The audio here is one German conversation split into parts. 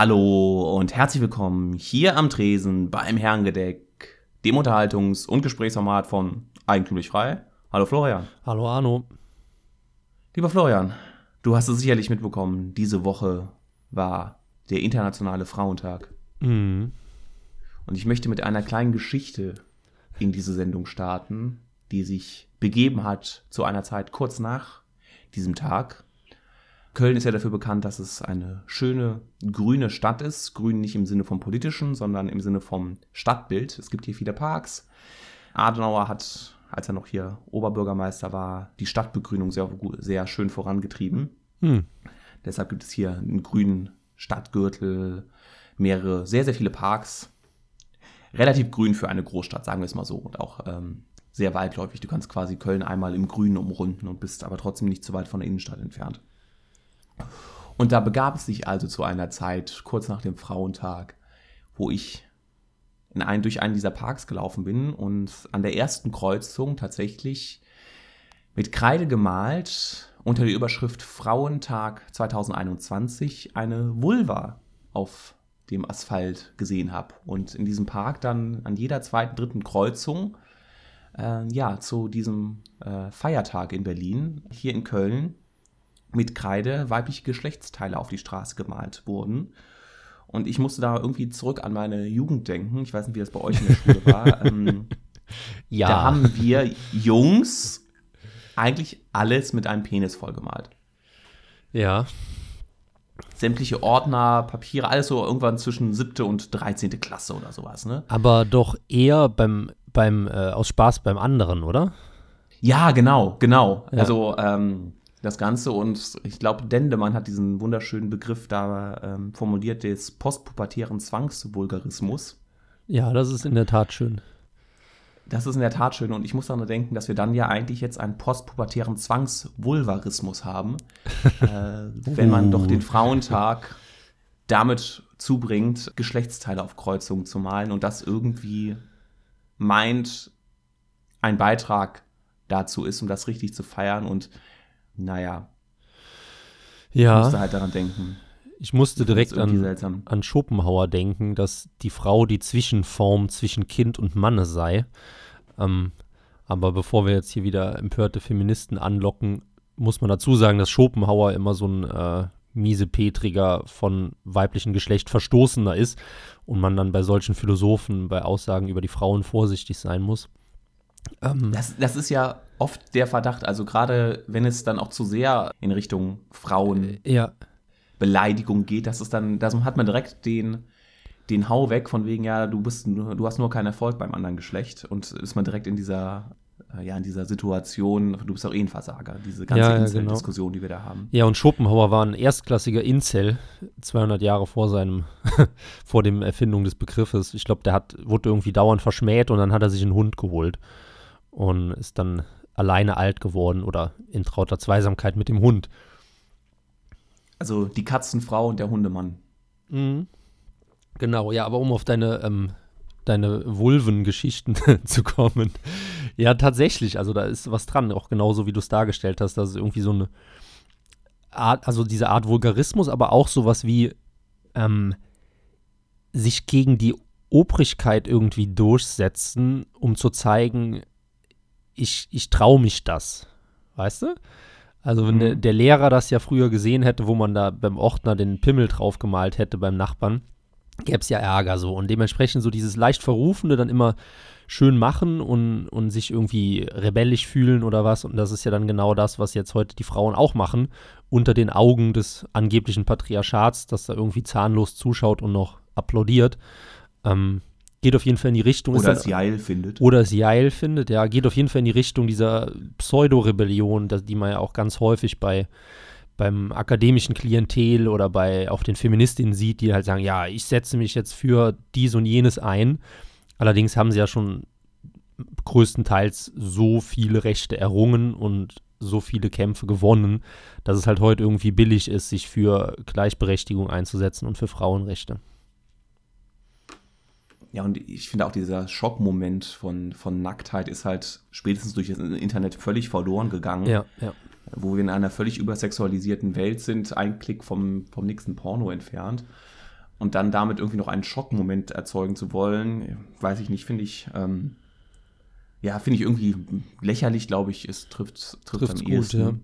Hallo und herzlich willkommen hier am Tresen beim Herrengedeck, dem Unterhaltungs- und Gesprächsformat von Eigentümlich Frei. Hallo Florian. Hallo Arno. Lieber Florian, du hast es sicherlich mitbekommen, diese Woche war der Internationale Frauentag. Mhm. Und ich möchte mit einer kleinen Geschichte in diese Sendung starten, die sich begeben hat zu einer Zeit kurz nach diesem Tag. Köln ist ja dafür bekannt, dass es eine schöne grüne Stadt ist. Grün nicht im Sinne vom politischen, sondern im Sinne vom Stadtbild. Es gibt hier viele Parks. Adenauer hat, als er noch hier Oberbürgermeister war, die Stadtbegrünung sehr, sehr schön vorangetrieben. Hm. Deshalb gibt es hier einen grünen Stadtgürtel, mehrere, sehr, sehr viele Parks. Relativ grün für eine Großstadt, sagen wir es mal so. Und auch ähm, sehr weitläufig. Du kannst quasi Köln einmal im Grünen umrunden und bist aber trotzdem nicht zu weit von der Innenstadt entfernt. Und da begab es sich also zu einer Zeit, kurz nach dem Frauentag, wo ich in einen, durch einen dieser Parks gelaufen bin und an der ersten Kreuzung tatsächlich mit Kreide gemalt unter der Überschrift Frauentag 2021 eine Vulva auf dem Asphalt gesehen habe. Und in diesem Park dann an jeder zweiten, dritten Kreuzung, äh, ja, zu diesem äh, Feiertag in Berlin, hier in Köln, mit Kreide weibliche Geschlechtsteile auf die Straße gemalt wurden. Und ich musste da irgendwie zurück an meine Jugend denken. Ich weiß nicht, wie das bei euch in der Schule war. ähm, Ja. Da haben wir Jungs eigentlich alles mit einem Penis vollgemalt. ja. Sämtliche Ordner, Papiere, alles so irgendwann zwischen siebte und 13. Klasse oder sowas, ne? Aber doch eher beim, beim äh, aus Spaß beim anderen, oder? Ja, genau, genau. Ja. Also ähm, das Ganze und ich glaube, Dendemann hat diesen wunderschönen Begriff da ähm, formuliert, des postpubertären Zwangsvulgarismus. Ja, das ist in der Tat schön. Das ist in der Tat schön und ich muss daran denken, dass wir dann ja eigentlich jetzt einen postpubertären Zwangsvulvarismus haben, äh, wenn man doch den Frauentag damit zubringt, Geschlechtsteile auf Kreuzungen zu malen und das irgendwie meint, ein Beitrag dazu ist, um das richtig zu feiern und naja, ich musste Ja, halt daran denken. ich musste direkt an, an Schopenhauer denken, dass die Frau die Zwischenform zwischen Kind und Manne sei. Ähm, aber bevor wir jetzt hier wieder empörte Feministen anlocken, muss man dazu sagen, dass Schopenhauer immer so ein äh, miesepetriger von weiblichem Geschlecht Verstoßener ist und man dann bei solchen Philosophen bei Aussagen über die Frauen vorsichtig sein muss. Ähm, Das, das ist ja oft der Verdacht, also gerade wenn es dann auch zu sehr in Richtung Frauen ja, Beleidigung geht, das ist dann, da hat man direkt den, den Hau weg von wegen, ja, du bist, nur- du hast nur keinen Erfolg beim anderen Geschlecht und ist man direkt in dieser, äh, ja, in dieser Situation, du bist auch eh ein Versager, diese ganze Ja, ja, Incel-Diskussion, die wir da haben. Ja, und Schopenhauer war ein erstklassiger Incel, 200 Jahre vor seinem, vor dem Erfindung des Begriffes. Ich glaube, der hat, wurde irgendwie dauernd verschmäht und dann hat er sich einen Hund geholt und ist dann alleine alt geworden oder in trauter Zweisamkeit mit dem Hund. Also die Katzenfrau und der Hundemann. Genau, ja, aber um auf deine, ähm, deine Vulven-Geschichten zu kommen. Ja, tatsächlich, also da ist was dran, auch genauso wie du es dargestellt hast, dass es irgendwie so eine Art, also diese Art Vulgarismus, aber auch sowas wie ähm, sich gegen die Obrigkeit irgendwie durchsetzen, um zu zeigen, ich, ich traue mich das. Weißt du? Also wenn Mhm. der, Lehrer das ja früher gesehen hätte, wo man da beim Ordner den Pimmel drauf gemalt hätte beim Nachbarn, gäbe es ja Ärger so. Und dementsprechend so dieses leicht Verrufene dann immer schön machen und, und sich irgendwie rebellisch fühlen oder was. Und das ist ja dann genau das, was jetzt heute die Frauen auch machen, unter den Augen des angeblichen Patriarchats, dass da irgendwie zahnlos zuschaut und noch applaudiert. Ähm, geht auf jeden Fall in die Richtung. Oder es geil findet. oder es geil findet, ja, geht auf jeden Fall in die Richtung dieser Pseudo-Rebellion, die man ja auch ganz häufig bei beim akademischen Klientel oder bei auch den Feministinnen sieht, die halt sagen, ja, ich setze mich jetzt für dies und jenes ein. Allerdings haben sie ja schon größtenteils so viele Rechte errungen und so viele Kämpfe gewonnen, dass es halt heute irgendwie billig ist, sich für Gleichberechtigung einzusetzen und für Frauenrechte. Ja, und ich finde auch dieser Schockmoment von, von Nacktheit ist halt spätestens durch das Internet völlig verloren gegangen. Ja, ja. Wo wir in einer völlig übersexualisierten Welt sind, ein Klick vom, vom nächsten Porno entfernt. und dann damit irgendwie noch einen Schockmoment erzeugen zu wollen, weiß ich nicht, finde ich, ähm, ja, finde ich irgendwie lächerlich, glaube ich, es trifft, trifft am gut, ehesten. ja.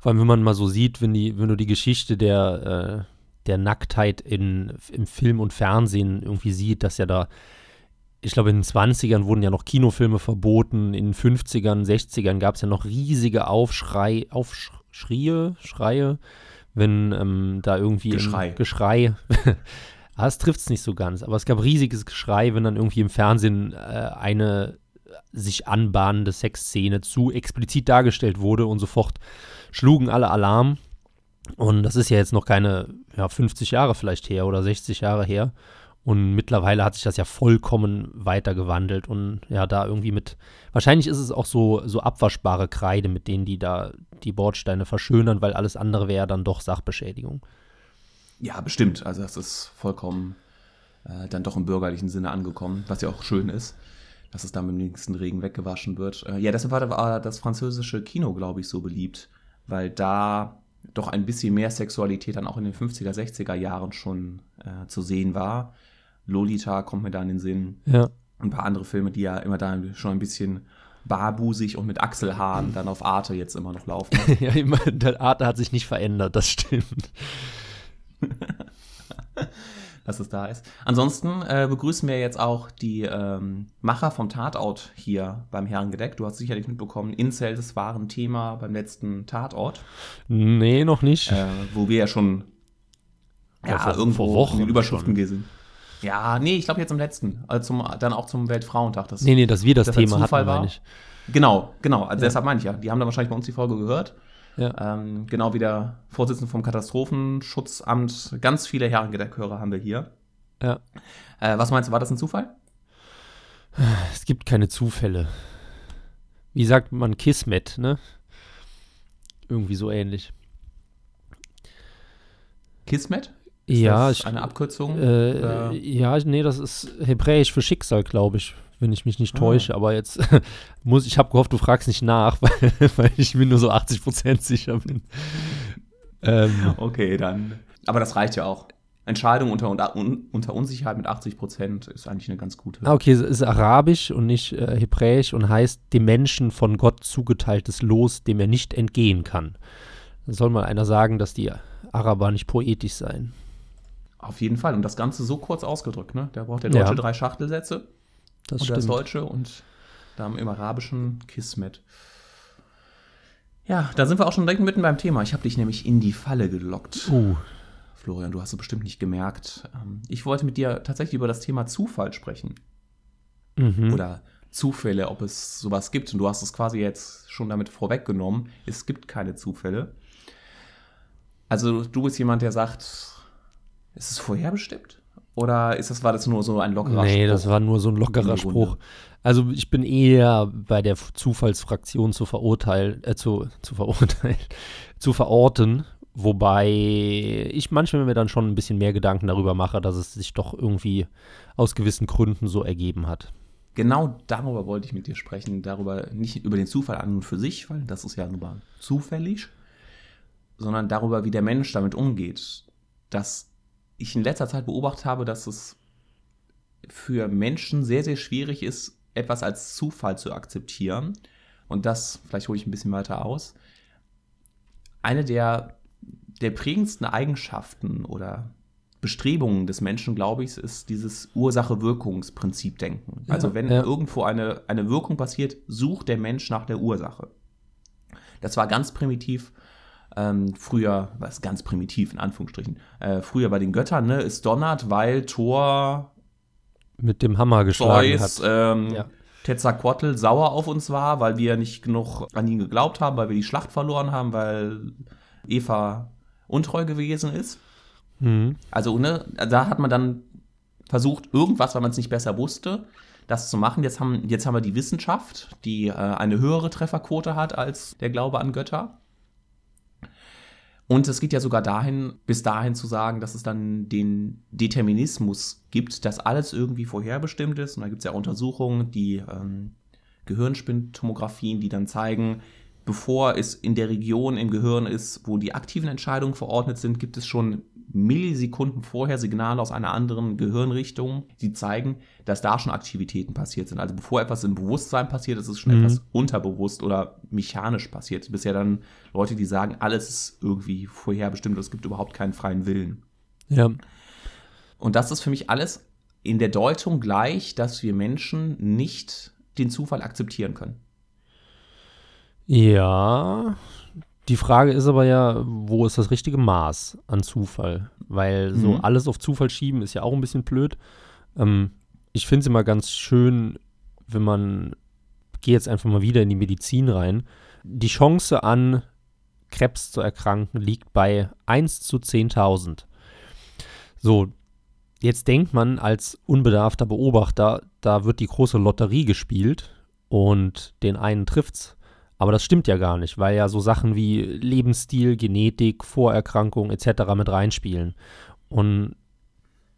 Vor allem, wenn man mal so sieht, wenn, die, wenn du die Geschichte der, äh, der Nacktheit in, im Film und Fernsehen irgendwie sieht, dass ja da, ich glaube, in den 20ern wurden ja noch Kinofilme verboten, in den 50ern, 60ern gab es ja noch riesige Aufschrei, Aufschrie, Schreie, wenn ähm, da irgendwie Geschrei. Im Geschrei. ah, es trifft es nicht so ganz, aber es gab riesiges Geschrei, wenn dann irgendwie im Fernsehen äh, eine sich anbahnende Sexszene zu explizit dargestellt wurde und sofort schlugen alle Alarm. Und das ist ja jetzt noch keine ja, 50 Jahre vielleicht her oder 60 Jahre her. Und mittlerweile hat sich das ja vollkommen weitergewandelt und ja, da irgendwie mit, wahrscheinlich ist es auch so, so abwaschbare Kreide, mit denen die da die Bordsteine verschönern, weil alles andere wäre dann doch Sachbeschädigung. Ja, bestimmt. Also das ist vollkommen äh, dann doch im bürgerlichen Sinne angekommen, was ja auch schön ist, dass es dann mit dem nächsten Regen weggewaschen wird. Äh, ja, deshalb war, war das französische Kino, glaube ich, so beliebt, weil da doch ein bisschen mehr Sexualität dann auch in den 50er, 60er Jahren schon äh, zu sehen war. Lolita kommt mir da in den Sinn. Ja. Ein paar andere Filme, die ja immer da schon ein bisschen barbusig und mit Achselhaaren dann auf Arte jetzt immer noch laufen. ja, immer, der Arte hat sich nicht verändert, das stimmt. dass es da ist. Ansonsten äh, begrüßen wir jetzt auch die ähm, Macher vom Tatort hier beim Herrengedeck. Du hast sicherlich mitbekommen, Incels war ein Thema beim letzten Tatort. Nee, noch nicht. Äh, wo wir ja schon ja, vor, irgendwo vor Wochen in den Überschriften gelesen. Ja, nee, ich glaube jetzt im letzten, also zum, dann auch zum Weltfrauentag. Das, nee, nee, dass wir das, das Thema hatten, war. Ich. Genau, genau, also ja. deshalb meine ich ja. Die haben dann wahrscheinlich bei uns die Folge gehört. Ja. Ähm, genau wie der Vorsitzende vom Katastrophenschutzamt. Ganz viele Herrengedeckhörer haben wir hier. Ja. Äh, was meinst du, war das ein Zufall? Es gibt keine Zufälle. Wie sagt man Kismet, ne? Irgendwie so ähnlich. Kismet? Ist ja, das eine Abkürzung? Äh, ja, nee, das ist hebräisch für Schicksal, glaube ich wenn ich mich nicht ah. täusche. Aber jetzt muss ich habe gehofft, du fragst nicht nach, weil, weil ich mir nur so 80 Prozent sicher bin. Ähm, okay, dann. Aber das reicht ja auch. Entscheidung unter, unter Unsicherheit mit 80 Prozent ist eigentlich eine ganz gute. Ah, okay, es ist arabisch und nicht äh, hebräisch und heißt dem Menschen von Gott zugeteiltes Los, dem er nicht entgehen kann. Da soll mal einer sagen, dass die Araber nicht poetisch seien. Auf jeden Fall. Und das Ganze so kurz ausgedrückt, ne? Da braucht der Deutsche ja. drei Schachtelsätze. Das und stimmt. das Deutsche und da im Arabischen Kismet. Ja, da sind wir auch schon direkt mitten beim Thema. Ich habe dich nämlich in die Falle gelockt. Uh. Florian, du hast es bestimmt nicht gemerkt. Ähm, ich wollte mit dir tatsächlich über das Thema Zufall sprechen. Mhm. Oder Zufälle, ob es sowas gibt. Und du hast es quasi jetzt schon damit vorweggenommen. Es gibt keine Zufälle. Also du bist jemand, der sagt, ist es vorherbestimmt? Oder ist das, war das nur so ein lockerer nee, Spruch? Nee, das war nur so ein lockerer Spruch. Also ich bin eher bei der Zufallsfraktion zu verurteilen, äh, zu, zu verurteilen, zu verorten, wobei ich manchmal mir dann schon ein bisschen mehr Gedanken darüber mache, dass es sich doch irgendwie aus gewissen Gründen so ergeben hat. Genau darüber wollte ich mit dir sprechen, darüber nicht über den Zufall an und für sich, weil das ist ja nur zufällig, sondern darüber, wie der Mensch damit umgeht, dass ich in letzter Zeit beobachtet habe, dass es für Menschen sehr, sehr schwierig ist, etwas als Zufall zu akzeptieren. Und das, vielleicht hole ich ein bisschen weiter aus. Eine der, der prägendsten Eigenschaften oder Bestrebungen des Menschen, glaube ich, ist dieses Ursache-Wirkungsprinzip-Denken. Ja, also wenn ja. irgendwo eine, eine Wirkung passiert, sucht der Mensch nach der Ursache. Das war ganz primitiv ähm, früher, was ganz primitiv in Anführungsstrichen, äh, früher bei den Göttern, ne, es donnert, weil Thor mit dem Hammer geschlagen Zeus, hat. Ähm, ja. Tetzalcoatl sauer auf uns war, weil wir nicht genug an ihn geglaubt haben, weil wir die Schlacht verloren haben, weil Eva untreu gewesen ist. Mhm. Also, ne, da hat man dann versucht, irgendwas, weil man es nicht besser wusste, das zu machen. Jetzt haben, jetzt haben wir die Wissenschaft, die äh, eine höhere Trefferquote hat als der Glaube an Götter. Und es geht ja sogar dahin, bis dahin zu sagen, dass es dann den Determinismus gibt, dass alles irgendwie vorherbestimmt ist. Und da gibt es ja Untersuchungen, die ähm, Gehirnspintomographien, die dann zeigen, bevor es in der Region im Gehirn ist, wo die aktiven Entscheidungen verordnet sind, gibt es schon Millisekunden vorher Signale aus einer anderen Gehirnrichtung, die zeigen, dass da schon Aktivitäten passiert sind. Also bevor etwas im Bewusstsein passiert, ist es schon mhm. etwas unterbewusst oder mechanisch passiert. Bisher dann Leute, die sagen, alles ist irgendwie vorherbestimmt, es gibt überhaupt keinen freien Willen. Ja. Und das ist für mich alles in der Deutung gleich, dass wir Menschen nicht den Zufall akzeptieren können. Ja, die Frage ist aber ja, wo ist das richtige Maß an Zufall? Weil so mhm. alles auf Zufall schieben ist ja auch ein bisschen blöd. Ähm, ich finde es immer ganz schön, wenn man, gehe jetzt einfach mal wieder in die Medizin rein, die Chance an Krebs zu erkranken liegt bei 1 zu 10.000. So, jetzt denkt man als unbedarfter Beobachter, da wird die große Lotterie gespielt und den einen trifft's aber das stimmt ja gar nicht, weil ja so Sachen wie Lebensstil, Genetik, Vorerkrankungen etc. mit reinspielen. Und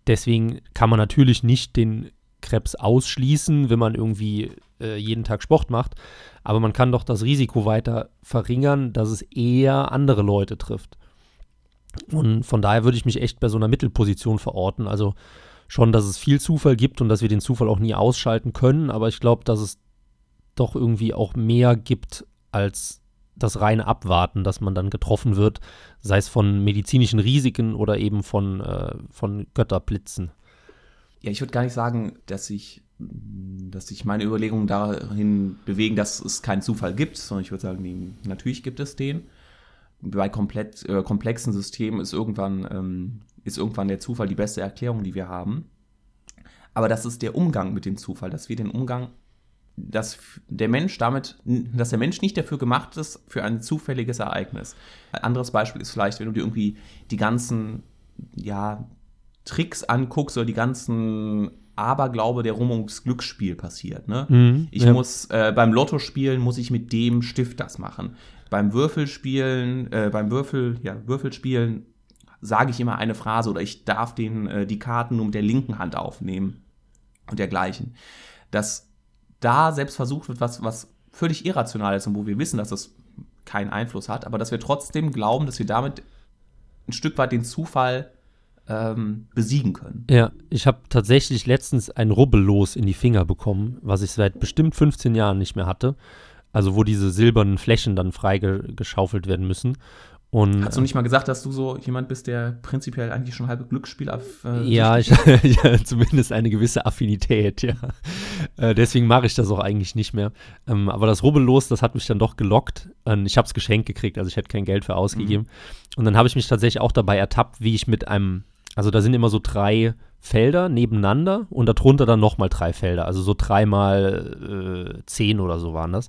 deswegen kann man natürlich nicht den Krebs ausschließen, wenn man irgendwie äh, jeden Tag Sport macht. Aber man kann doch das Risiko weiter verringern, dass es eher andere Leute trifft. Und von daher würde ich mich echt bei so einer Mittelposition verorten. Also schon, dass es viel Zufall gibt und dass wir den Zufall auch nie ausschalten können. Aber ich glaube, dass es doch irgendwie auch mehr gibt als das reine Abwarten, dass man dann getroffen wird, sei es von medizinischen Risiken oder eben von, äh, von Götterblitzen. Ja, ich würde gar nicht sagen, dass ich, dass sich meine Überlegungen dahin bewegen, dass es keinen Zufall gibt, sondern ich würde sagen, natürlich gibt es den. Bei komplett, äh, komplexen Systemen ist irgendwann, ähm, ist irgendwann der Zufall die beste Erklärung, die wir haben. Aber das ist der Umgang mit dem Zufall, dass wir den Umgang dass der Mensch damit, dass der Mensch nicht dafür gemacht ist für ein zufälliges Ereignis. Ein anderes Beispiel ist vielleicht, wenn du dir irgendwie die ganzen, ja, Tricks anguckst oder die ganzen Aberglaube, der rum ums Glücksspiel passiert. Ne? Mhm, ich ja. muss äh, beim Lotto spielen, muss ich mit dem Stift das machen. Beim Würfelspielen, äh, beim Würfel, ja, Würfelspielen sage ich immer eine Phrase oder ich darf den, äh, die Karten nur mit der linken Hand aufnehmen und dergleichen. Das da selbst versucht wird, was, was völlig irrational ist und wo wir wissen, dass das keinen Einfluss hat, aber dass wir trotzdem glauben, dass wir damit ein Stück weit den Zufall ähm, besiegen können. Ja, ich habe tatsächlich letztens ein Rubbellos in die Finger bekommen, was ich seit bestimmt 15 Jahren nicht mehr hatte. Also wo diese silbernen Flächen dann freigeschaufelt werden müssen. Und, Hast du nicht mal gesagt, dass du so jemand bist, der prinzipiell eigentlich schon halbe Glücksspieler äh, Ja, ich, ja, zumindest eine gewisse Affinität, ja. Äh, deswegen mache ich das auch eigentlich nicht mehr. Ähm, aber das Rubbellos, das hat mich dann doch gelockt. Ähm, ich habe es geschenkt gekriegt, also ich hätte kein Geld für ausgegeben. Mhm. Und dann habe ich mich tatsächlich auch dabei ertappt, wie ich mit einem, also da sind immer so drei Felder nebeneinander und darunter dann nochmal drei Felder. Also so dreimal äh, zehn oder so waren das.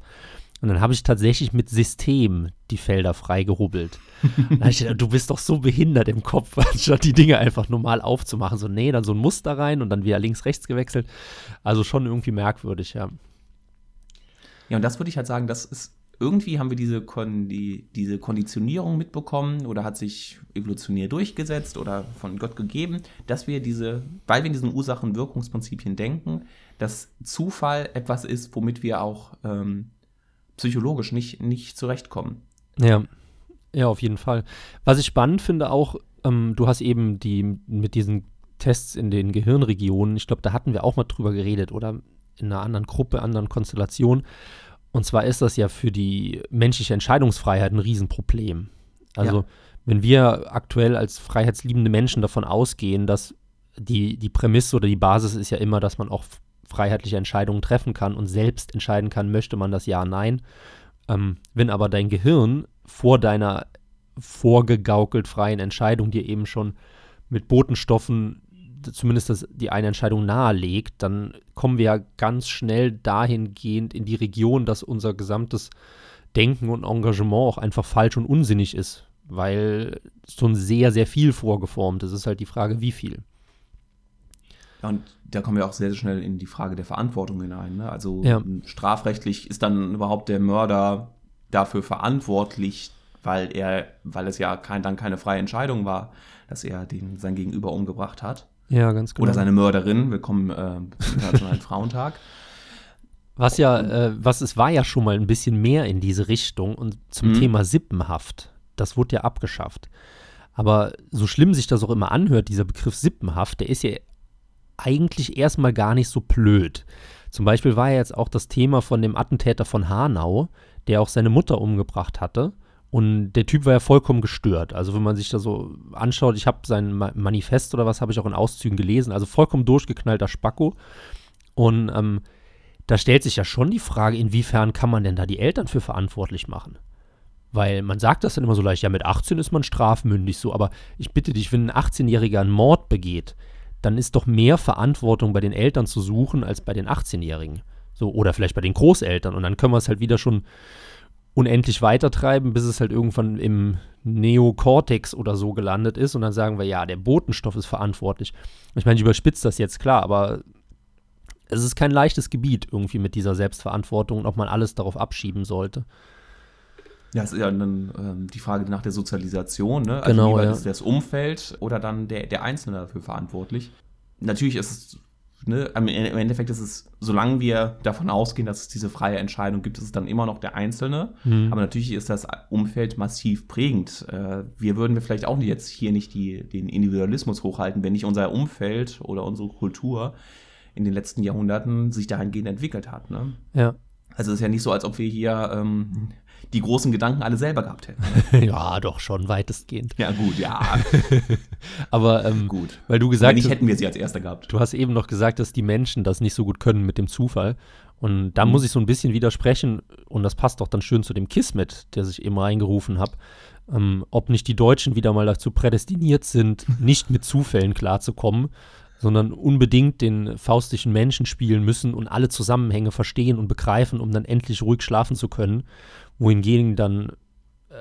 Und dann habe ich tatsächlich mit System die Felder freigerubbelt. da ich gedacht, du bist doch so behindert im Kopf, anstatt die Dinge einfach normal aufzumachen. So, nee, dann so ein Muster rein und dann wieder links-rechts gewechselt. Also schon irgendwie merkwürdig, ja. Ja, und das würde ich halt sagen, das ist irgendwie haben wir diese, Kon die, diese Konditionierung mitbekommen oder hat sich evolutionär durchgesetzt oder von Gott gegeben, dass wir diese, weil wir in diesen Ursachen-Wirkungsprinzipien denken, dass Zufall etwas ist, womit wir auch ähm, psychologisch nicht, nicht zurechtkommen. Ja. Ja, auf jeden Fall. Was ich spannend finde auch, ähm, du hast eben die mit diesen Tests in den Gehirnregionen, ich glaube, da hatten wir auch mal drüber geredet oder in einer anderen Gruppe, anderen Konstellation. Und zwar ist das ja für die menschliche Entscheidungsfreiheit ein Riesenproblem. Also, ja. wenn wir aktuell als freiheitsliebende Menschen davon ausgehen, dass die, die Prämisse oder die Basis ist ja immer, dass man auch freiheitliche Entscheidungen treffen kann und selbst entscheiden kann, möchte man das ja, nein. Ähm, wenn aber dein Gehirn vor deiner vorgegaukelt freien Entscheidung dir eben schon mit Botenstoffen zumindest das, die eine Entscheidung nahelegt, dann kommen wir ja ganz schnell dahingehend in die Region, dass unser gesamtes Denken und Engagement auch einfach falsch und unsinnig ist, weil schon sehr, sehr viel vorgeformt ist. Es ist halt die Frage, wie viel. Ja, und da kommen wir auch sehr, sehr schnell in die Frage der Verantwortung hinein. Ne? Also ja. strafrechtlich ist dann überhaupt der Mörder dafür verantwortlich, weil er, weil es ja kein, dann keine freie Entscheidung war, dass er den sein Gegenüber umgebracht hat. Ja, ganz genau. Oder seine Mörderin. Willkommen äh, zum Internationalen Frauentag. Was ja, äh, was es war ja schon mal ein bisschen mehr in diese Richtung und zum mhm. Thema Sippenhaft. Das wurde ja abgeschafft. Aber so schlimm sich das auch immer anhört, dieser Begriff sippenhaft, der ist ja eigentlich erstmal gar nicht so blöd. Zum Beispiel war ja jetzt auch das Thema von dem Attentäter von Hanau, der auch seine Mutter umgebracht hatte. Und der Typ war ja vollkommen gestört. Also wenn man sich da so anschaut, ich habe sein Manifest oder was habe ich auch in Auszügen gelesen, also vollkommen durchgeknallter Spacko. Und ähm, da stellt sich ja schon die Frage, inwiefern kann man denn da die Eltern für verantwortlich machen? Weil man sagt das dann immer so leicht, ja, mit 18 ist man strafmündig so, aber ich bitte dich, wenn ein 18-Jähriger einen Mord begeht, dann ist doch mehr Verantwortung bei den Eltern zu suchen als bei den 18-Jährigen. So, oder vielleicht bei den Großeltern. Und dann können wir es halt wieder schon unendlich weitertreiben, bis es halt irgendwann im Neokortex oder so gelandet ist. Und dann sagen wir, ja, der Botenstoff ist verantwortlich. Ich meine, ich überspitze das jetzt klar, aber es ist kein leichtes Gebiet irgendwie mit dieser Selbstverantwortung und ob man alles darauf abschieben sollte. Ja, es ist ja dann ähm, die Frage nach der Sozialisation, ne? Also genau, ja. ist das Umfeld oder dann der, der Einzelne dafür verantwortlich? Natürlich ist es, ne, im Endeffekt ist es, solange wir davon ausgehen, dass es diese freie Entscheidung gibt, ist es dann immer noch der Einzelne. Mhm. Aber natürlich ist das Umfeld massiv prägend. Äh, wir würden wir vielleicht auch jetzt hier nicht die, den Individualismus hochhalten, wenn nicht unser Umfeld oder unsere Kultur in den letzten Jahrhunderten sich dahingehend entwickelt hat. Ne? Ja. Also es ist ja nicht so, als ob wir hier ähm, die großen Gedanken alle selber gehabt hätten. ja, doch schon weitestgehend. Ja, gut, ja. Aber ähm, gut. weil du gesagt hast, hätten wir sie als Erster gehabt. du hast eben noch gesagt, dass die Menschen das nicht so gut können mit dem Zufall. Und da Mhm. muss ich so ein bisschen widersprechen, und das passt doch dann schön zu dem Kismet, der sich eben reingerufen habe, ähm, ob nicht die Deutschen wieder mal dazu prädestiniert sind, nicht mit Zufällen klarzukommen, sondern unbedingt den faustischen Menschen spielen müssen und alle Zusammenhänge verstehen und begreifen, um dann endlich ruhig schlafen zu können. Wohingegen dann,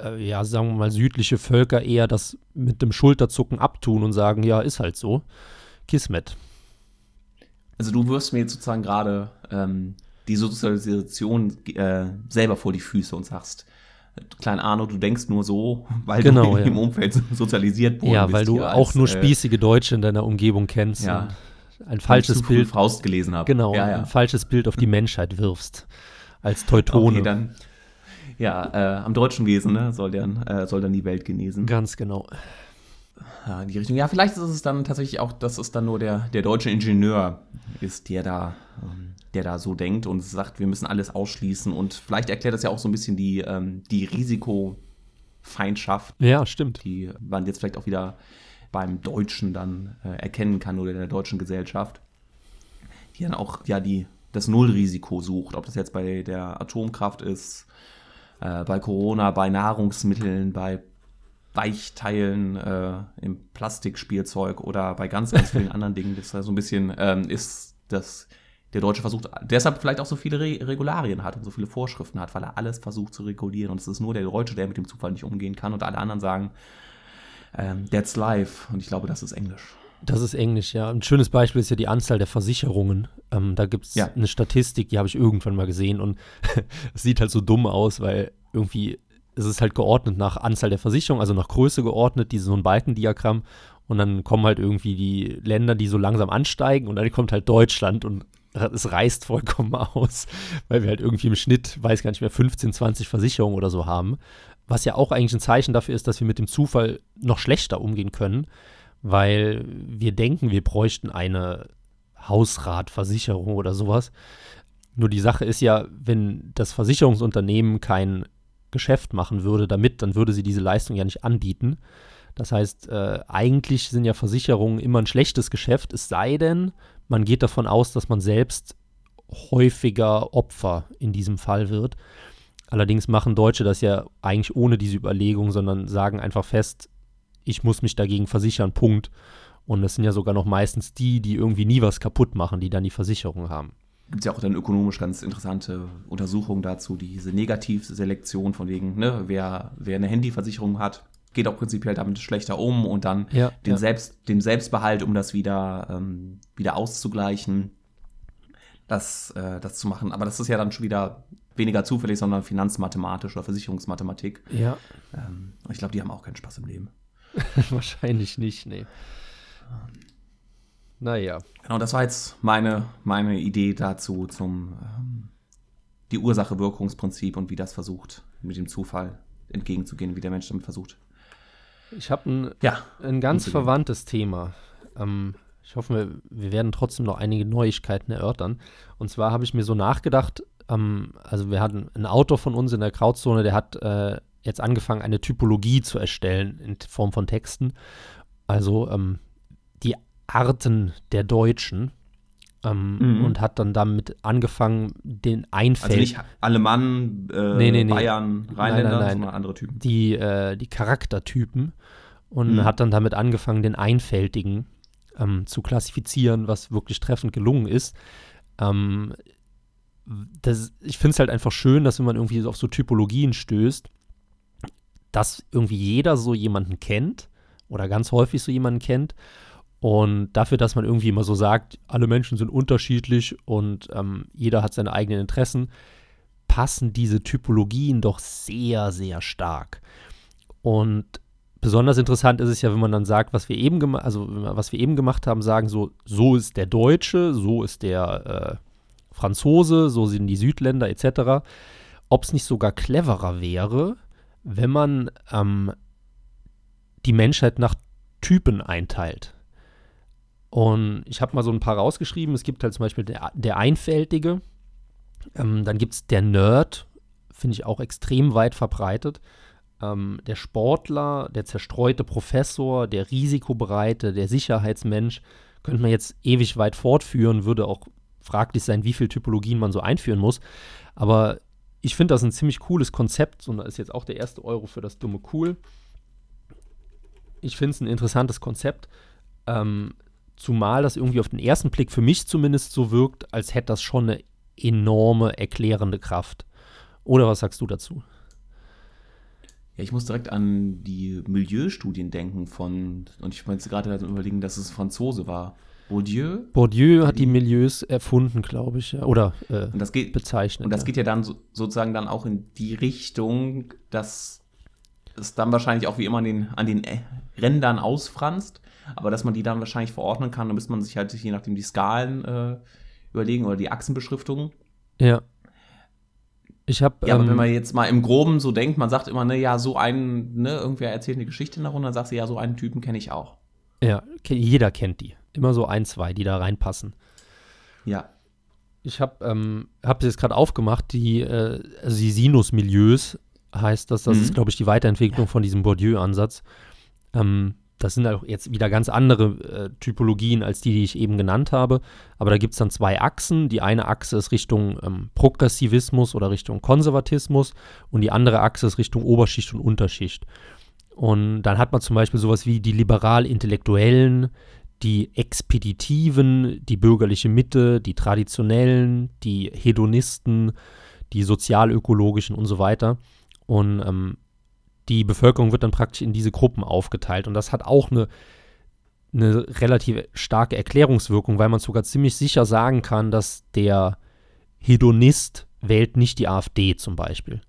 äh, ja, sagen wir mal, südliche Völker eher das mit dem Schulterzucken abtun und sagen, ja, ist halt so. Kismet. Also du wirst mir jetzt sozusagen gerade ähm, die Sozialisation äh, selber vor die Füße und sagst, Klein Arno, du denkst nur so, weil Genau, du ja. im Umfeld sozialisiert worden Ja, weil du auch als, nur äh, spießige Deutsche in deiner Umgebung kennst. Ja. und Ein falsches Bild, Faust gelesen habe. genau, Ja, ja. ein falsches Bild auf die Menschheit wirfst. Als Teutone. Okay, dann. Ja, äh, am deutschen Wesen ne, soll, dann, äh, soll dann die Welt genesen. Ganz genau. Ja, in die Richtung. Ja, vielleicht ist es dann tatsächlich auch, dass es dann nur der, der deutsche Ingenieur ist, der da, ähm, der da so denkt und sagt, wir müssen alles ausschließen. Und vielleicht erklärt das ja auch so ein bisschen die, ähm, die Risikofeindschaft, Ja, stimmt. die man jetzt vielleicht auch wieder beim Deutschen dann äh, erkennen kann oder der deutschen Gesellschaft, die dann auch ja die das Nullrisiko sucht, ob das jetzt bei der Atomkraft ist, äh, bei Corona, bei Nahrungsmitteln, bei Weichteilen äh, im Plastikspielzeug oder bei ganz, ganz vielen anderen Dingen. Das ist so ein bisschen ähm, ist, dass der Deutsche versucht, deshalb vielleicht auch so viele Re Regularien hat und so viele Vorschriften hat, weil er alles versucht zu regulieren. Und es ist nur der Deutsche, der mit dem Zufall nicht umgehen kann und alle anderen sagen, ähm, that's life. Und ich glaube, das ist Englisch. Das ist Englisch, ja. Ein schönes Beispiel ist ja die Anzahl der Versicherungen. Ähm, da gibt es Ja. eine Statistik, die habe ich irgendwann mal gesehen und es sieht halt so dumm aus, weil irgendwie ist es halt geordnet nach Anzahl der Versicherungen, also nach Größe geordnet, diese so ein Balkendiagramm. Und dann kommen halt irgendwie die Länder, die so langsam ansteigen und dann kommt halt Deutschland und es reißt vollkommen aus, weil wir halt irgendwie im Schnitt, weiß gar nicht mehr, 15, 20 Versicherungen oder so haben. Was ja auch eigentlich ein Zeichen dafür ist, dass wir mit dem Zufall noch schlechter umgehen können, weil wir denken, wir bräuchten eine Hausratversicherung oder sowas. Nur die Sache ist ja, wenn das Versicherungsunternehmen kein Geschäft machen würde damit, dann würde sie diese Leistung ja nicht anbieten. Das heißt, äh, eigentlich sind ja Versicherungen immer ein schlechtes Geschäft, es sei denn, man geht davon aus, dass man selbst häufiger Opfer in diesem Fall wird. Allerdings machen Deutsche das ja eigentlich ohne diese Überlegung, sondern sagen einfach fest, ich muss mich dagegen versichern, Punkt. Und das sind ja sogar noch meistens die, die irgendwie nie was kaputt machen, die dann die Versicherung haben. Gibt es ja auch dann ökonomisch ganz interessante Untersuchungen dazu, diese Negativselektion von wegen, ne, wer, wer eine Handyversicherung hat, geht auch prinzipiell damit schlechter um und dann Ja, den, ja. Selbst, den Selbstbehalt, um das wieder, ähm, wieder auszugleichen, das, äh, das zu machen. Aber das ist ja dann schon wieder weniger zufällig, sondern finanzmathematisch oder Versicherungsmathematik. Ja, Ähm, und ich glaube, die haben auch keinen Spaß im Leben. wahrscheinlich nicht, nee. Naja. Genau, das war jetzt meine, meine Idee dazu zum ähm, die Ursache-Wirkungsprinzip und wie das versucht, mit dem Zufall entgegenzugehen, wie der Mensch damit versucht, Ich habe ein, Ja, ein ganz verwandtes Thema. Ähm, ich hoffe, wir, wir werden trotzdem noch einige Neuigkeiten erörtern. Und zwar habe ich mir so nachgedacht, ähm, also wir hatten einen Autor von uns in der Krautzone, der hat äh, jetzt angefangen, eine Typologie zu erstellen in Form von Texten. Also ähm, die Arten der Deutschen. Ähm, Mhm. Und hat dann damit angefangen, den Also Einfältigen. nicht Alemann, äh, Nee, nee, nee. Bayern, Rheinländer, nein. sondern andere Typen. die, äh, die Charaktertypen und Mhm. hat dann damit angefangen, den Einfältigen ähm, zu klassifizieren, was wirklich treffend gelungen ist. Ähm, das, ich finde es halt einfach schön, dass wenn man irgendwie auf so Typologien stößt, dass irgendwie jeder so jemanden kennt oder ganz häufig so jemanden kennt. Und dafür, dass man irgendwie immer so sagt, alle Menschen sind unterschiedlich und ähm, jeder hat seine eigenen Interessen, passen diese Typologien doch sehr, sehr stark. Und besonders interessant ist es ja, wenn man dann sagt, was wir eben gemacht, also was wir eben gemacht haben, sagen so, so ist der Deutsche, so ist der äh, Franzose, so sind die Südländer etc. Ob es nicht sogar cleverer wäre, wenn man ähm, die Menschheit nach Typen einteilt. Und ich habe mal so ein paar rausgeschrieben. Es gibt halt zum Beispiel der, der Einfältige, ähm, dann gibt es der Nerd, finde ich auch extrem weit verbreitet. Ähm, der Sportler, der zerstreute Professor, der Risikobereite, der Sicherheitsmensch, könnte man jetzt ewig weit fortführen, würde auch fraglich sein, wie viele Typologien man so einführen muss. Aber ich finde das ein ziemlich cooles Konzept und da ist jetzt auch der erste Euro für das dumme Cool. Ich finde es ein interessantes Konzept, ähm, zumal das irgendwie auf den ersten Blick für mich zumindest so wirkt, als hätte das schon eine enorme erklärende Kraft. Oder was sagst du dazu? Ja, ich muss direkt an die Milieustudien denken von, und ich wollte gerade daran überlegen, dass es Franzose war. Bourdieu. Bourdieu hat die Milieus erfunden, glaube ich, ja. oder äh, Und das geht, bezeichnet. und das ja. geht ja dann so, sozusagen dann auch in die Richtung, dass es dann wahrscheinlich auch wie immer an den, an den äh, Rändern ausfranst, aber dass man die dann wahrscheinlich verordnen kann, dann müsste man sich halt je nachdem die Skalen äh, überlegen oder die Achsenbeschriftungen. Ja. Ich habe. Ja, aber ähm, wenn man jetzt mal im Groben so denkt, man sagt immer, ne, ja, so einen, ne, irgendwer erzählt eine Geschichte darunter, dann sagst du, ja, so einen Typen kenne ich auch. ja, jeder kennt die. Immer so ein, zwei, die da reinpassen. Ja. Ich habe ähm, hab jetzt gerade aufgemacht, die, äh, also die Sinus-Milieus heißt das. Das Mhm. ist, glaube ich, die Weiterentwicklung von diesem Bourdieu-Ansatz. Ähm, das sind auch jetzt wieder ganz andere äh, Typologien als die, die ich eben genannt habe. Aber da gibt es dann zwei Achsen. Die eine Achse ist Richtung ähm, Progressivismus oder Richtung Konservatismus und die andere Achse ist Richtung Oberschicht und Unterschicht. Und dann hat man zum Beispiel sowas wie die liberal-intellektuellen, die Expeditiven, die bürgerliche Mitte, die Traditionellen, die Hedonisten, die sozialökologischen und so weiter. Und ähm, die Bevölkerung wird dann praktisch in diese Gruppen aufgeteilt. Und das hat auch eine, eine relativ starke Erklärungswirkung, weil man sogar ziemlich sicher sagen kann, dass der Hedonist wählt nicht die AfD zum Beispiel.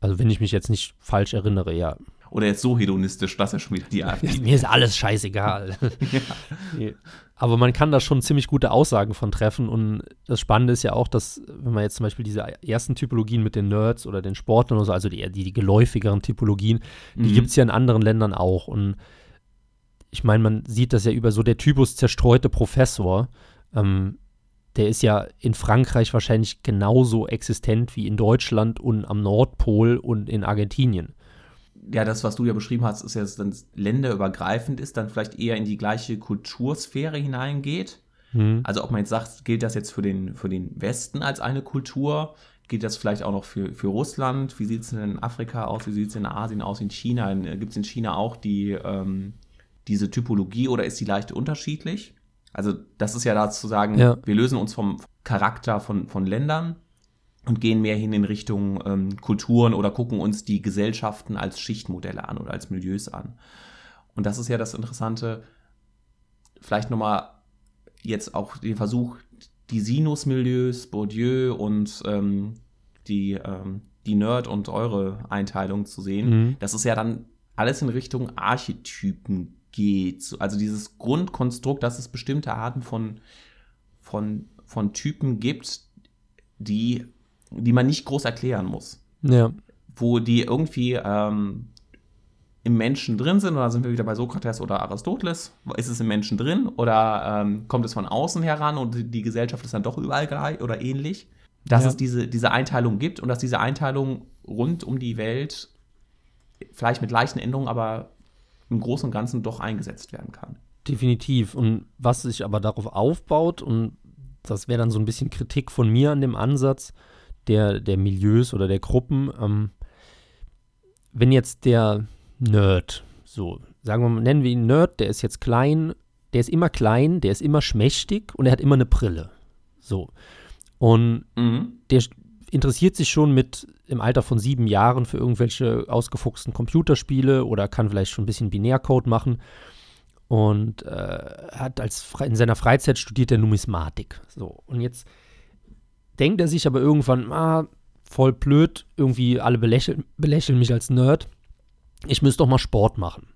Also wenn ich mich jetzt nicht falsch erinnere, ja. Oder jetzt so hedonistisch, dass er schon wieder die AfD. Mir ist alles scheißegal. Nee. Aber man kann da schon ziemlich gute Aussagen von treffen. Und das Spannende ist ja auch, dass, wenn man jetzt zum Beispiel diese ersten Typologien mit den Nerds oder den Sportlern oder so, also die, die, die geläufigeren Typologien, die Mhm. gibt es ja in anderen Ländern auch. Und ich meine, man sieht das ja über so der Typus zerstreute Professor. Ähm, der ist ja in Frankreich wahrscheinlich genauso existent wie in Deutschland und am Nordpol und in Argentinien. Ja, das, was du ja beschrieben hast, ist ja, dass dann länderübergreifend ist, dann vielleicht eher in die gleiche Kultursphäre hineingeht. Hm. Also ob man jetzt sagt, gilt das jetzt für den, für den Westen als eine Kultur? Gilt das vielleicht auch noch für, für Russland? Wie sieht es denn in Afrika aus? Wie sieht es in Asien aus? In China? Gibt es in China auch die, ähm, diese Typologie oder ist die leicht unterschiedlich? Also das ist ja da zu sagen, Ja. wir lösen uns vom Charakter von, von Ländern und gehen mehr hin in Richtung ähm, Kulturen oder gucken uns die Gesellschaften als Schichtmodelle an oder als Milieus an. Und das ist ja das Interessante, vielleicht nochmal jetzt auch den Versuch, die Sinus-Milieus, Bourdieu und ähm, die, ähm, die Nerd- und eure Einteilung zu sehen. Mhm. Das ist ja dann alles in Richtung Archetypen geht. So, Also dieses Grundkonstrukt, dass es bestimmte Arten von, von, von Typen gibt, die, die man nicht groß erklären muss Ja. wo die irgendwie ähm, im Menschen drin sind, oder sind wir wieder bei Sokrates oder Aristoteles? Ist es im Menschen drin oder ähm, kommt es von außen heran und die Gesellschaft ist dann doch überall gleich oder ähnlich? Dass ja. es diese, diese Einteilung gibt und dass diese Einteilung rund um die Welt vielleicht mit leichten Änderungen, aber im Großen und Ganzen doch eingesetzt werden kann. Definitiv. Und was sich aber darauf aufbaut, und das wäre dann so ein bisschen Kritik von mir an dem Ansatz der, der Milieus oder der Gruppen, ähm, wenn jetzt der Nerd, so sagen wir mal, nennen wir ihn Nerd, der ist jetzt klein, der ist immer klein, der ist immer schmächtig und er hat immer eine Brille. So. Und mhm. der interessiert sich schon mit im Alter von sieben Jahren für irgendwelche ausgefuchsten Computerspiele oder kann vielleicht schon ein bisschen Binärcode machen und äh, hat als in seiner Freizeit studiert er Numismatik. So und jetzt denkt er sich aber irgendwann, ah, voll blöd, irgendwie alle belächeln, belächeln mich als Nerd. Ich müsste doch mal Sport machen.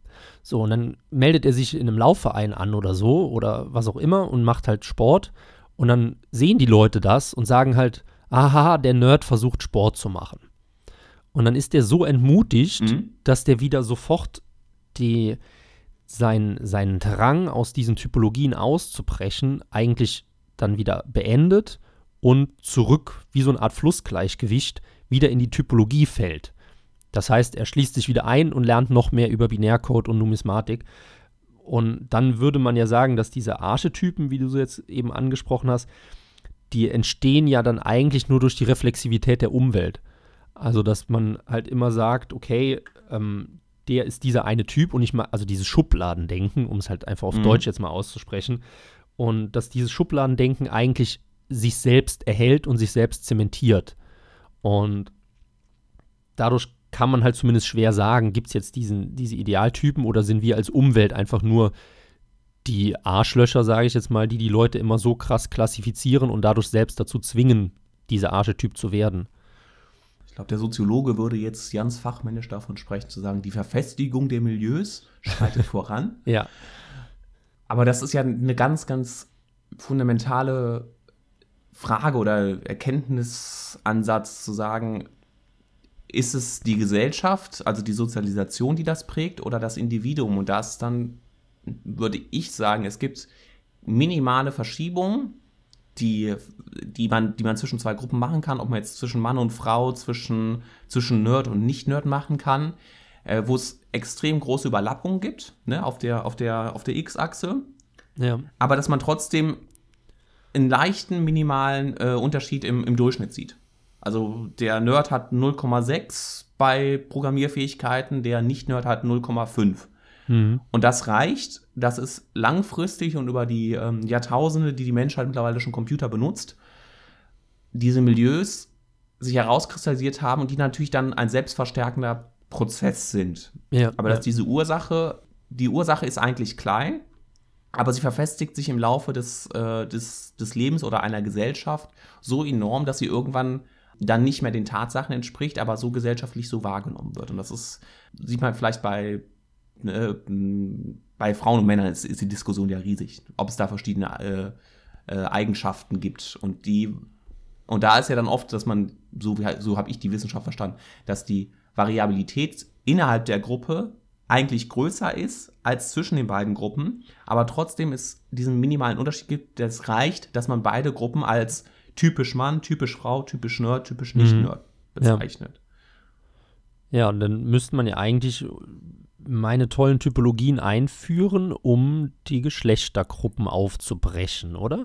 So, und dann meldet er sich in einem Laufverein an oder so oder was auch immer und macht halt Sport. Und dann sehen die Leute das und sagen halt, aha, der Nerd versucht Sport zu machen. Und dann ist der so entmutigt, mhm. dass der wieder sofort die, sein, seinen Drang aus diesen Typologien auszubrechen eigentlich dann wieder beendet und zurück, wie so eine Art Flussgleichgewicht, wieder in die Typologie fällt. Das heißt, er schließt sich wieder ein und lernt noch mehr über Binärcode und Numismatik. Und dann würde man ja sagen, dass diese Archetypen, wie du so jetzt eben angesprochen hast, die entstehen ja dann eigentlich nur durch die Reflexivität der Umwelt. Also, dass man halt immer sagt, okay, ähm, der ist dieser eine Typ und nicht mal, also dieses Schubladendenken, um es halt einfach auf mhm. Deutsch jetzt mal auszusprechen. Und dass dieses Schubladendenken eigentlich sich selbst erhält und sich selbst zementiert. Und dadurch kann man halt zumindest schwer sagen, gibt es jetzt diesen, diese Idealtypen oder sind wir als Umwelt einfach nur die Arschlöcher, sage ich jetzt mal, die die Leute immer so krass klassifizieren und dadurch selbst dazu zwingen, dieser Archetyp zu werden. Ich glaube, der Soziologe würde jetzt ganz fachmännisch davon sprechen, zu sagen, die Verfestigung der Milieus schreitet voran. Ja. Aber das ist ja eine ganz, ganz fundamentale Frage oder Erkenntnisansatz zu sagen, ist es die Gesellschaft, also die Sozialisation, die das prägt oder das Individuum? Und da ist dann würde ich sagen, es gibt minimale Verschiebungen, die, die, man, die man zwischen zwei Gruppen machen kann, ob man jetzt zwischen Mann und Frau, zwischen, zwischen Nerd und Nicht-Nerd machen kann, äh, wo es extrem große Überlappungen gibt, ne, auf der, auf der, auf der X-Achse. Ja. Aber dass man trotzdem einen leichten, minimalen äh, Unterschied im, im Durchschnitt sieht. Also der Nerd hat 0,6 bei Programmierfähigkeiten, der Nicht-Nerd hat 0,5. Mhm. Und das reicht, dass es langfristig und über die ähm, Jahrtausende, die die Menschheit mittlerweile schon Computer benutzt, diese Milieus sich herauskristallisiert haben und die natürlich dann ein selbstverstärkender Prozess sind. Ja, aber dass diese Ursache, die Ursache ist eigentlich klein, aber sie verfestigt sich im Laufe des, äh, des, des Lebens oder einer Gesellschaft so enorm, dass sie irgendwann dann nicht mehr den Tatsachen entspricht, aber so gesellschaftlich so wahrgenommen wird. Und das ist, sieht man vielleicht bei ne, bei Frauen und Männern ist, ist, die Diskussion ja riesig, ob es da verschiedene äh, äh, Eigenschaften gibt. Und die, und da ist ja dann oft, dass man, so, so habe ich die Wissenschaft verstanden, dass die Variabilität innerhalb der Gruppe eigentlich größer ist als zwischen den beiden Gruppen, aber trotzdem es diesen minimalen Unterschied gibt, das reicht, dass man beide Gruppen als typisch Mann, typisch Frau, typisch Nerd, typisch Nicht-Nerd mhm. bezeichnet. Ja. ja, und dann müsste man ja eigentlich meine tollen Typologien einführen, um die Geschlechtergruppen aufzubrechen, oder?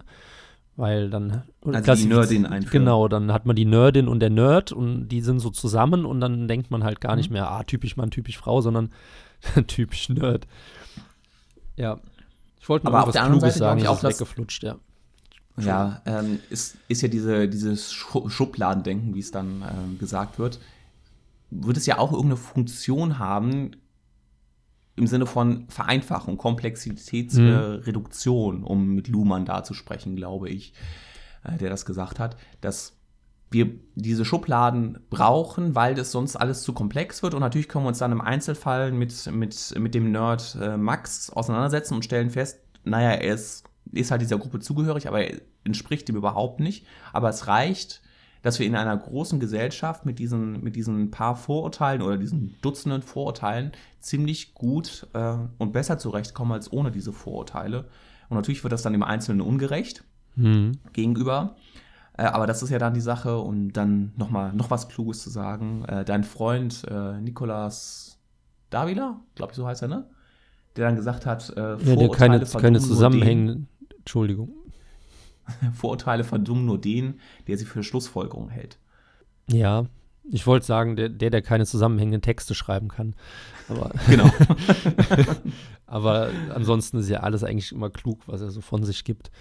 Weil dann. Also die Nerdin einführen. Genau, dann hat man die Nerdin und der Nerd und die sind so zusammen und dann denkt man halt gar nicht mhm. mehr, ah, typisch Mann, typisch Frau, sondern typisch Nerd. Ja. Ich wollte noch Aber auf der anderen Seite sagen, ich auch das weggeflutscht, ja. Ja, ähm, ist, ist ja diese, dieses Schubladendenken, wie es dann ähm, gesagt wird, wird es ja auch irgendeine Funktion haben, im Sinne von Vereinfachung, Komplexitätsreduktion, mhm. um mit Luhmann da zu sprechen, glaube ich, äh, der das gesagt hat, dass wir diese Schubladen brauchen, weil das sonst alles zu komplex wird. Und natürlich können wir uns dann im Einzelfall mit, mit, mit dem Nerd äh, Max auseinandersetzen und stellen fest, naja, er ist, ist halt dieser Gruppe zugehörig, aber er entspricht ihm überhaupt nicht. Aber es reicht, dass wir in einer großen Gesellschaft mit diesen, mit diesen paar Vorurteilen oder diesen Dutzenden Vorurteilen ziemlich gut äh, und besser zurechtkommen als ohne diese Vorurteile. Und natürlich wird das dann im Einzelnen ungerecht Mhm. gegenüber. Äh, aber das ist ja dann die Sache. Und dann nochmal noch was Kluges zu sagen. Äh, dein Freund äh, Nikolas Davila, glaube ich, so heißt er, ne? Der dann gesagt hat, äh, Ja, Vorurteile keine, keine zusammenhängenden, Entschuldigung. Vorurteile verdummen nur den, der sie für Schlussfolgerungen hält. Ja, ich wollte sagen, der, der, der keine zusammenhängenden Texte schreiben kann. Aber, Genau. aber ansonsten ist ja alles eigentlich immer klug, was er so von sich gibt.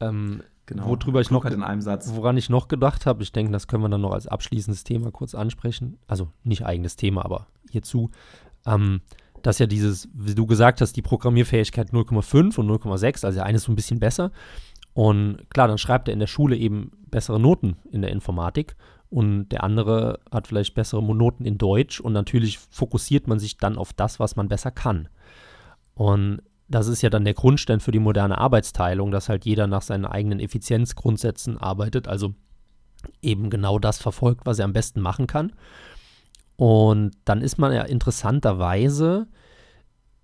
Ähm, genau. Worüber ich noch- Klugheit in einem Satz. Woran ich noch gedacht habe, ich denke, das können wir dann noch als abschließendes Thema kurz ansprechen. Also nicht eigenes Thema, aber hierzu, ähm, dass ja dieses, wie du gesagt hast, die Programmierfähigkeit 0,5 und 0,6, also der eine ist so ein bisschen besser. Und klar, dann schreibt er in der Schule eben bessere Noten in der Informatik und der andere hat vielleicht bessere Noten in Deutsch und natürlich fokussiert man sich dann auf das, was man besser kann. Und das ist ja dann der Grundstein für die moderne Arbeitsteilung, dass halt jeder nach seinen eigenen Effizienzgrundsätzen arbeitet, also eben genau das verfolgt, was er am besten machen kann. Und dann ist man ja interessanterweise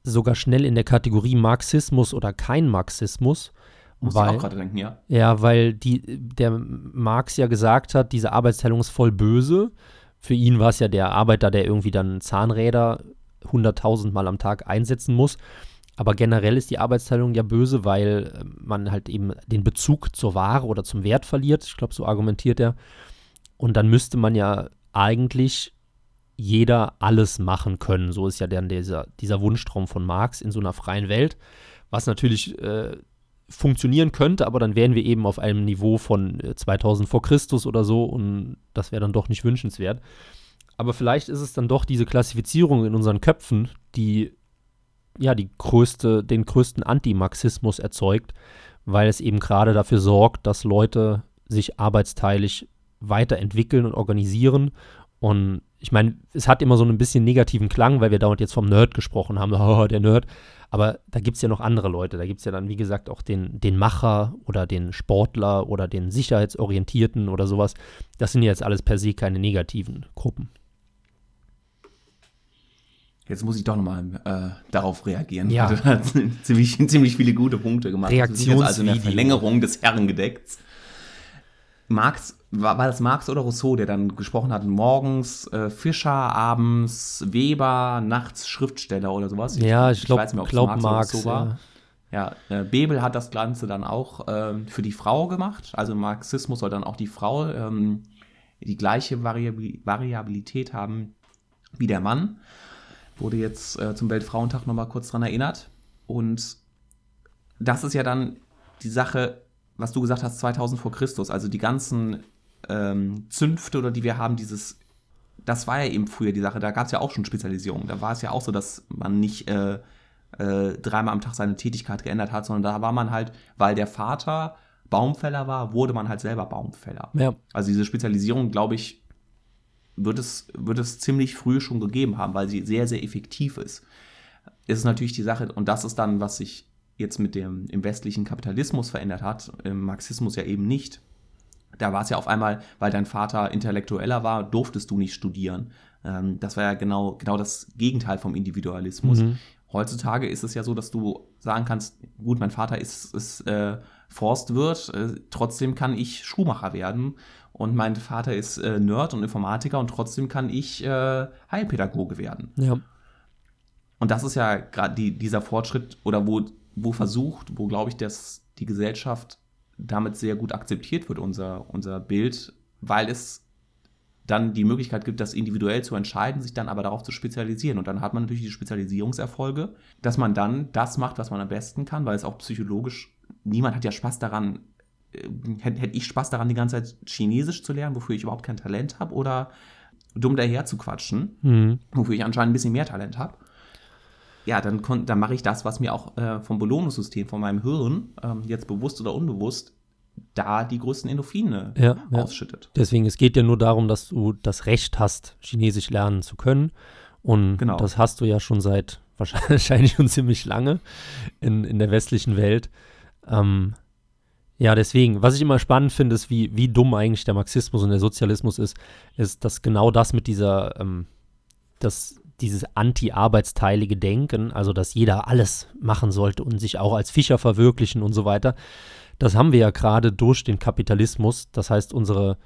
sogar schnell in der Kategorie Marxismus oder kein Marxismus, Muss ich weil, auch gerade denken, ja. ja, weil die, der Marx ja gesagt hat, diese Arbeitsteilung ist voll böse. Für ihn war es ja der Arbeiter, der irgendwie dann Zahnräder 100.000 Mal am Tag einsetzen muss. Aber generell ist die Arbeitsteilung ja böse, weil äh, man halt eben den Bezug zur Ware oder zum Wert verliert. Ich glaube, so argumentiert er. Und dann müsste man ja eigentlich jeder alles machen können. So ist ja dann dieser, dieser Wunschtraum von Marx in so einer freien Welt, was natürlich äh, funktionieren könnte, aber dann wären wir eben auf einem Niveau von äh, 2000 vor Christus oder so und das wäre dann doch nicht wünschenswert. Aber vielleicht ist es dann doch diese Klassifizierung in unseren Köpfen, die ja die größte, den größten Antimarxismus erzeugt, weil es eben gerade dafür sorgt, dass Leute sich arbeitsteilig weiterentwickeln und organisieren. Und ich meine, es hat immer so ein bisschen negativen Klang, weil wir dauernd jetzt vom Nerd gesprochen haben, oh, der Nerd. Aber da gibt es ja noch andere Leute. Da gibt es ja dann, wie gesagt, auch den, den Macher oder den Sportler oder den Sicherheitsorientierten oder sowas. Das sind ja jetzt alles per se keine negativen Gruppen. Jetzt muss ich doch nochmal äh, darauf reagieren. Ja. Du hast ziemlich, ziemlich viele gute Punkte gemacht. Jetzt also eine Reaktionsvideo. Verlängerung des Herrengedecks. Marx, war, war das Marx oder Rousseau, der dann gesprochen hat, morgens äh, Fischer, abends Weber, nachts Schriftsteller oder sowas? ja, ich glaube, weiß nicht mehr, ob es glaub, oder Marx. Rousseau war. ja. Ja, äh, Bebel hat das Ganze dann auch ähm, für die Frau gemacht. Also Marxismus soll dann auch die Frau ähm, die gleiche Variabil Variabilität haben wie der Mann. Wurde jetzt äh, zum Weltfrauentag nochmal kurz dran erinnert. Und das ist ja dann die Sache, was du gesagt hast, 2000 vor Christus. Also die ganzen ähm, Zünfte oder die wir haben, dieses, das war ja eben früher die Sache, da gab es ja auch schon Spezialisierung. Da war es ja auch so, dass man nicht äh, äh, dreimal am Tag seine Tätigkeit geändert hat, sondern da war man halt, weil der Vater Baumfäller war, wurde man halt selber Baumfäller. Ja, Also diese Spezialisierung, glaube ich, wird es, wird es ziemlich früh schon gegeben haben, weil sie sehr, sehr effektiv ist. Es ist natürlich die Sache, und das ist dann, was sich jetzt mit dem im westlichen Kapitalismus verändert hat, im Marxismus ja eben nicht. Da war es ja auf einmal, weil dein Vater Intellektueller war, durftest du nicht studieren. Ähm, das war ja genau, genau das Gegenteil vom Individualismus. Mhm. Heutzutage ist es ja so, dass du sagen kannst, gut, mein Vater ist, ist äh, Forstwirt, äh, trotzdem kann ich Schuhmacher werden und mein Vater ist äh, Nerd und Informatiker und trotzdem kann ich äh, Heilpädagoge werden. ja. Und das ist ja gerade die, dieser Fortschritt oder wo, wo versucht, wo glaube ich, dass die Gesellschaft damit sehr gut akzeptiert wird, unser, unser Bild, weil es dann die Möglichkeit gibt, das individuell zu entscheiden, sich dann aber darauf zu spezialisieren. Und dann hat man natürlich die Spezialisierungserfolge, dass man dann das macht, was man am besten kann, weil es auch psychologisch, niemand hat ja Spaß daran, äh, hätte hätte ich Spaß daran, die ganze Zeit Chinesisch zu lernen, wofür ich überhaupt kein Talent habe, oder dumm daher zu quatschen, Mhm. wofür ich anscheinend ein bisschen mehr Talent habe. Ja, dann, dann mache ich das, was mir auch äh, vom Belohnungssystem, von meinem Hirn, ähm, jetzt bewusst oder unbewusst, da die größten Endorphine Ja, ja. ausschüttet. Deswegen, es geht ja nur darum, dass du das Recht hast, Chinesisch lernen zu können. Und Genau. das hast du ja schon seit wahrscheinlich schon ziemlich lange in, in der westlichen Welt. Ähm, Ja, deswegen, was ich immer spannend finde, ist, wie, wie dumm eigentlich der Marxismus und der Sozialismus ist, ist, dass genau das mit dieser, ähm, das, dieses anti-arbeitsteilige Denken, also dass jeder alles machen sollte und sich auch als Fischer verwirklichen und so weiter, das haben wir ja gerade durch den Kapitalismus. Das heißt, unsere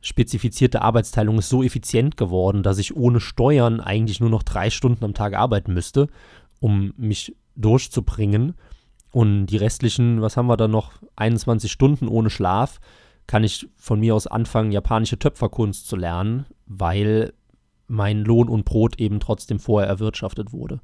spezifizierte Arbeitsteilung ist so effizient geworden, dass ich ohne Steuern eigentlich nur noch drei Stunden am Tag arbeiten müsste, um mich durchzubringen. Und die restlichen, was haben wir da noch, 21 Stunden ohne Schlaf, kann ich von mir aus anfangen, japanische Töpferkunst zu lernen, weil mein Lohn und Brot eben trotzdem vorher erwirtschaftet wurde.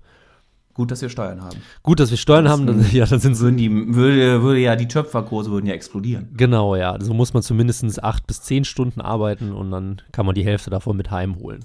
Gut, dass wir Steuern haben. Gut, dass wir Steuern haben, dann, ja, dann sind würden die, würde, würde ja die Töpferkurse würden ja explodieren. Genau, ja. So also muss man zumindest acht bis zehn Stunden arbeiten und dann kann man die Hälfte davon mit heimholen.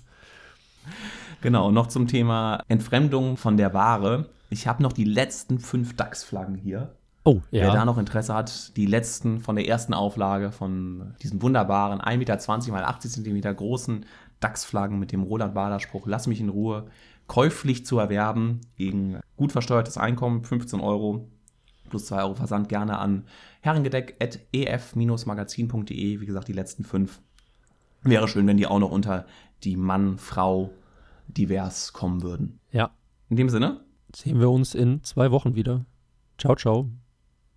Genau, noch zum Thema Entfremdung von der Ware. Ich habe noch die letzten fünf DAX-Flaggen hier. Oh, ja. Wer da noch Interesse hat, die letzten von der ersten Auflage von diesen wunderbaren 1,20 Meter mal 80 Zentimeter großen DAX-Flaggen mit dem Roland Bader-Spruch, lass mich in Ruhe, käuflich zu erwerben gegen gut versteuertes Einkommen, 15 Euro plus 2 Euro Versand gerne an herrengedeck.ef-magazin.de. Wie gesagt, die letzten fünf. Wäre schön, wenn die auch noch unter die Mann, Frau divers kommen würden. Ja. In dem Sinne. Sehen wir uns in zwei Wochen wieder. Ciao, ciao.